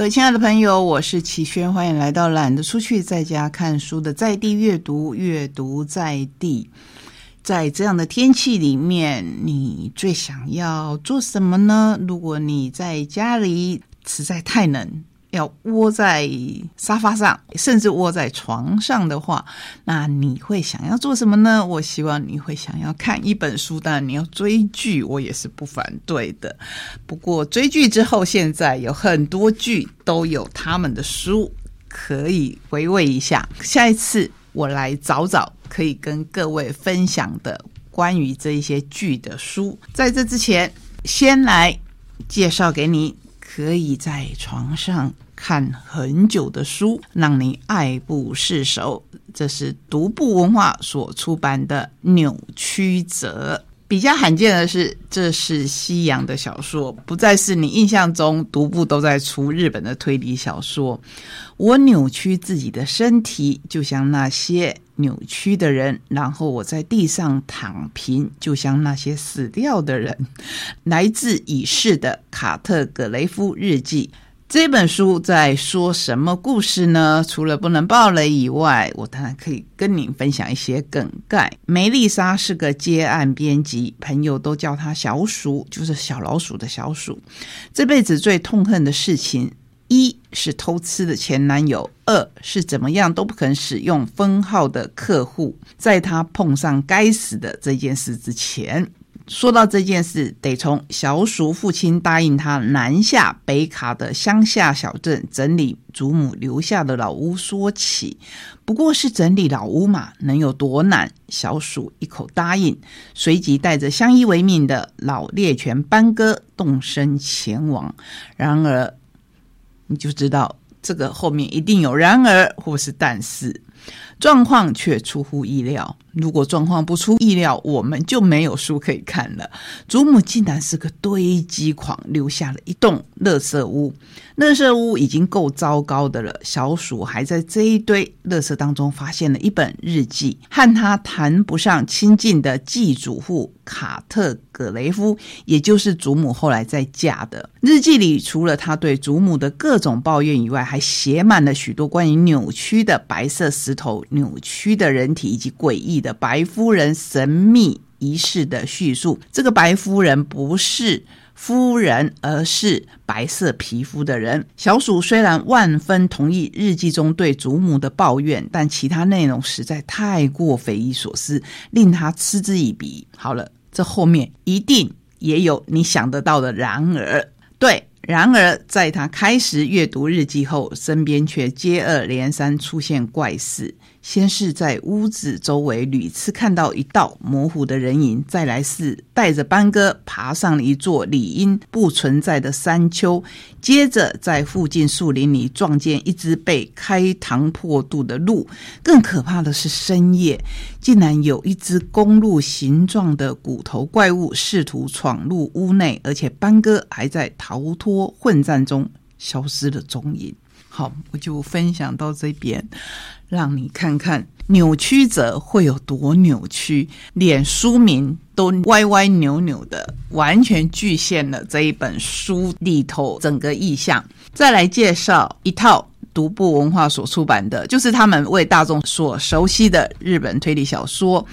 各位亲爱的朋友，我是齐轩，欢迎来到懒得出去在家看书的在地阅读，阅读在地。在这样的天气里面，你最想要做什么呢？如果你在家里实在太冷，要窝在沙发上，甚至窝在床上的话，那你会想要做什么呢？我希望你会想要看一本书，当然你要追剧，我也是不反对的。不过追剧之后，现在有很多剧都有他们的书可以回味一下。下一次我来找找可以跟各位分享的关于这一些剧的书。在这之前，先来介绍给你。可以在床上看很久的书，让你爱不释手。这是独步文化所出版的《扭曲者》。比较罕见的是，这是西洋的小说，不再是你印象中独步都在出日本的推理小说。我扭曲自己的身体，就像那些扭曲的人；然后我在地上躺平，就像那些死掉的人。来自已逝的卡特·格雷夫日记。这本书在说什么故事呢？除了不能爆雷以外，我当然可以跟您分享一些梗概。梅丽莎是个接案编辑，朋友都叫她小鼠，就是小老鼠的小鼠。这辈子最痛恨的事情，一是偷吃的前男友，二是怎么样都不肯使用分号的客户。在她碰上该死的这件事之前。说到这件事，得从小鼠父亲答应他南下北卡的乡下小镇整理祖母留下的老屋说起。不过是整理老屋嘛，能有多难？小鼠一口答应，随即带着相依为命的老猎犬班哥动身前往。然而，你就知道这个后面一定有然而或是但是，状况却出乎意料。如果状况不出意料，我们就没有书可以看了。祖母竟然是个堆积狂，留下了一栋垃圾屋。垃圾屋已经够糟糕的了，小鼠还在这一堆垃圾当中发现了一本日记，和他谈不上亲近的继祖父卡特·葛雷夫，也就是祖母后来再嫁的日记里，除了他对祖母的各种抱怨以外，还写满了许多关于扭曲的白色石头、扭曲的人体以及诡异。的白夫人神秘仪式的叙述，这个白夫人不是夫人，而是白色皮肤的人。小鼠虽然万分同意日记中对祖母的抱怨，但其他内容实在太过匪夷所思，令他嗤之以鼻。好了，这后面一定也有你想得到的。然而，对，然而在他开始阅读日记后，身边却接二连三出现怪事。先是在屋子周围屡次看到一道模糊的人影，再来是带着班哥爬上了一座理应不存在的山丘，接着在附近树林里撞见一只被开膛破肚的鹿。更可怕的是，深夜竟然有一只公鹿形状的骨头怪物试图闯入屋内，而且班哥还在逃脱混战中消失了踪影。好，我就分享到这边。让你看看扭曲者会有多扭曲，连书名都歪歪扭扭的，完全局限了这一本书里头整个意象。再来介绍一套独步文化所出版的，就是他们为大众所熟悉的日本推理小说《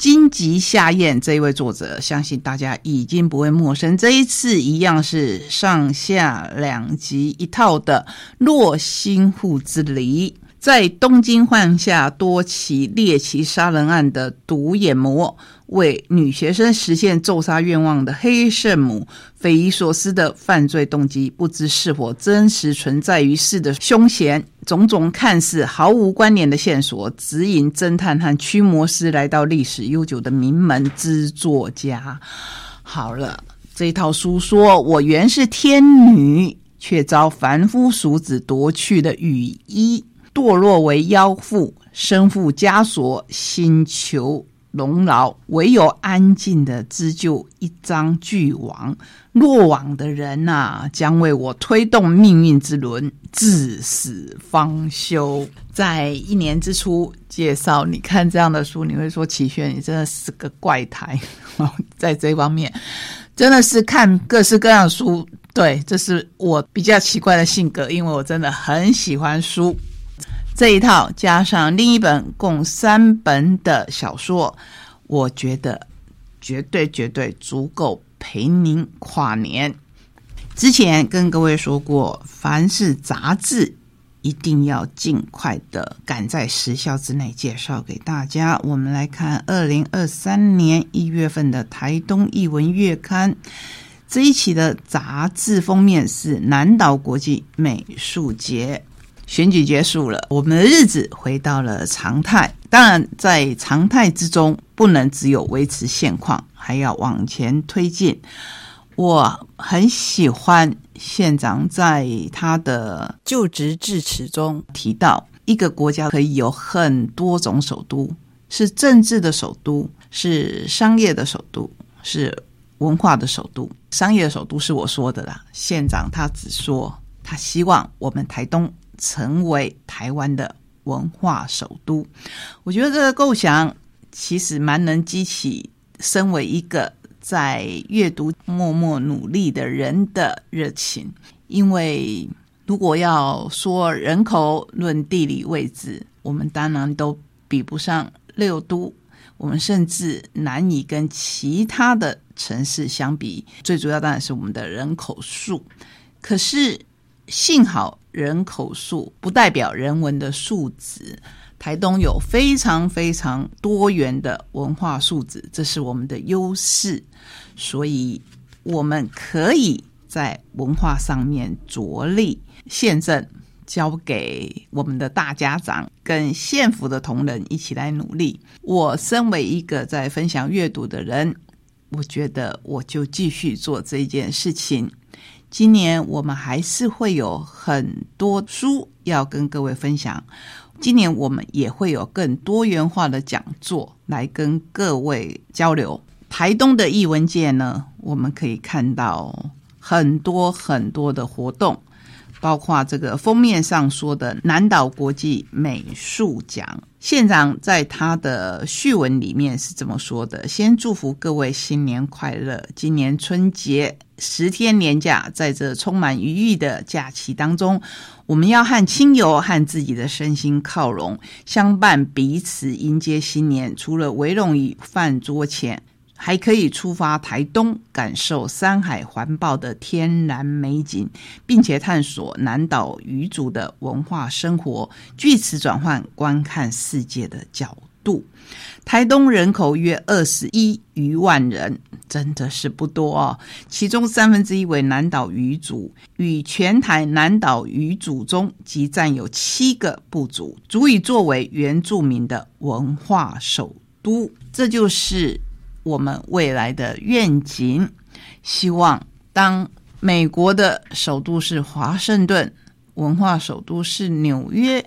荆棘下咽》。这一位作者，相信大家已经不会陌生。这一次一样是上下两集一套的《洛星护之离》。在东京犯下多起猎奇杀人案的独眼魔，为女学生实现咒杀愿望的黑圣母，匪夷所思的犯罪动机，不知是否真实存在于世的凶嫌，种种看似毫无关联的线索，指引侦探和驱魔师来到历史悠久的名门之作家。好了，这套书说我原是天女，却遭凡夫俗子夺去的羽衣。堕落为妖妇，身负枷锁，心求荣劳，唯有安静的织就一张巨网。落网的人呐，将为我推动命运之轮，至死方休。在一年之初介绍，你看这样的书，你会说齐轩，你真的是个怪胎。在这方面，真的是看各式各样书。对，这是我比较奇怪的性格，因为我真的很喜欢书。这一套加上另一本共三本的小说，我觉得绝对绝对足够陪您跨年。之前跟各位说过，凡是杂志一定要尽快的赶在时效之内介绍给大家。我们来看二零二三年一月份的台东译文月刊这一期的杂志封面是南岛国际美术节。选举结束了，我们的日子回到了常态。当然，在常态之中，不能只有维持现况，还要往前推进。我很喜欢县长在他的就职致辞中提到，一个国家可以有很多种首都，是政治的首都，是商业的首都，是文化的首都。商业的首都是我说的啦，县长他只说他希望我们台东。成为台湾的文化首都，我觉得这个构想其实蛮能激起身为一个在阅读默默努力的人的热情。因为如果要说人口论地理位置，我们当然都比不上六都，我们甚至难以跟其他的城市相比。最主要当然是我们的人口数，可是幸好。人口数不代表人文的素质。台东有非常非常多元的文化素质，这是我们的优势，所以我们可以在文化上面着力。县政交给我们的大家长跟县府的同仁一起来努力。我身为一个在分享阅读的人，我觉得我就继续做这件事情。今年我们还是会有很多书要跟各位分享。今年我们也会有更多元化的讲座来跟各位交流。台东的译文界呢，我们可以看到很多很多的活动。包括这个封面上说的南岛国际美术奖，县长在他的序文里面是这么说的：先祝福各位新年快乐，今年春节十天年假，在这充满愉悦的假期当中，我们要和亲友和自己的身心靠拢，相伴彼此迎接新年。除了围拢于饭桌前。还可以出发台东，感受山海环抱的天然美景，并且探索南岛语族的文化生活，据此转换观看世界的角度。台东人口约二十一余万人，真的是不多哦。其中三分之一为南岛语族，与全台南岛语族中即占有七个部族，足以作为原住民的文化首都。这就是。我们未来的愿景，希望当美国的首都是华盛顿，文化首都是纽约；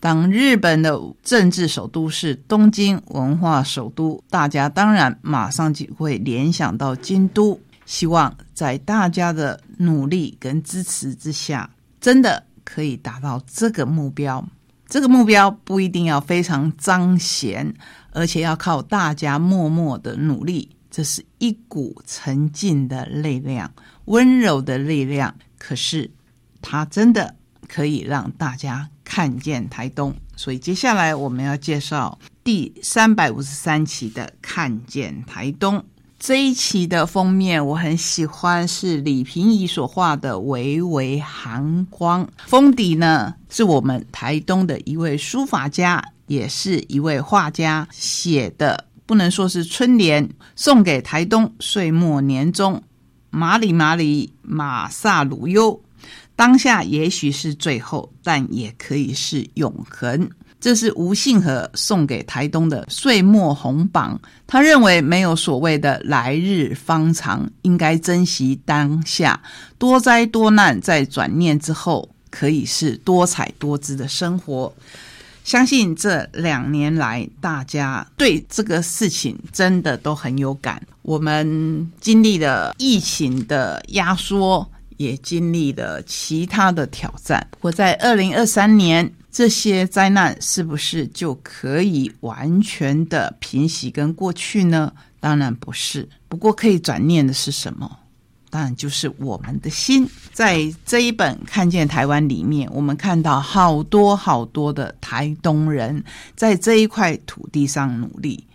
当日本的政治首都是东京，文化首都，大家当然马上就会联想到京都。希望在大家的努力跟支持之下，真的可以达到这个目标。这个目标不一定要非常彰显。而且要靠大家默默的努力，这是一股沉静的力量，温柔的力量。可是，它真的可以让大家看见台东。所以，接下来我们要介绍第三百五十三期的《看见台东》这一期的封面，我很喜欢，是李平仪所画的微微寒光。封底呢，是我们台东的一位书法家。也是一位画家写的，不能说是春联，送给台东岁末年终，马里马里马萨鲁优，当下也许是最后，但也可以是永恒。这是吴信和送给台东的岁末红榜。他认为没有所谓的来日方长，应该珍惜当下，多灾多难在转念之后，可以是多彩多姿的生活。相信这两年来，大家对这个事情真的都很有感。我们经历了疫情的压缩，也经历了其他的挑战。我在二零二三年，这些灾难是不是就可以完全的平息跟过去呢？当然不是。不过可以转念的是什么？当然就是我们的心。在这一本《看见台湾》里面，我们看到好多好多的台东人在这一块土地上努力。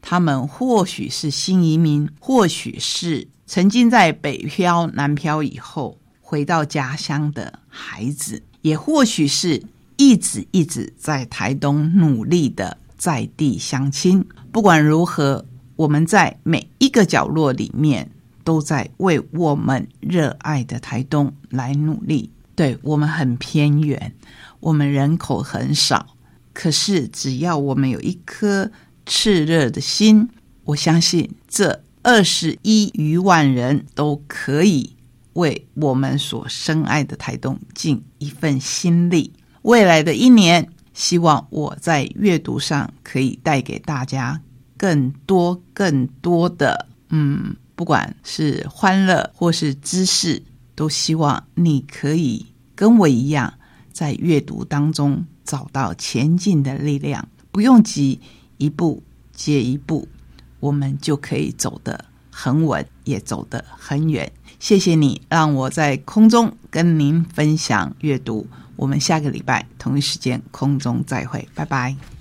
他们或许是新移民，或许是曾经在北漂、南漂以后回到家乡的孩子，也或许是一直一直在台东努力的在地乡亲。不管如何，我们在每一个角落里面。都在为我们热爱的台东来努力。对我们很偏远，我们人口很少，可是只要我们有一颗炽热的心，我相信这二十一余万人都可以为我们所深爱的台东尽一份心力。未来的一年，希望我在阅读上可以带给大家更多、更多的嗯。不管是欢乐或是知识，都希望你可以跟我一样，在阅读当中找到前进的力量。不用急，一步接一步，我们就可以走得很稳，也走得很远。谢谢你让我在空中跟您分享阅读。我们下个礼拜同一时间空中再会，拜拜。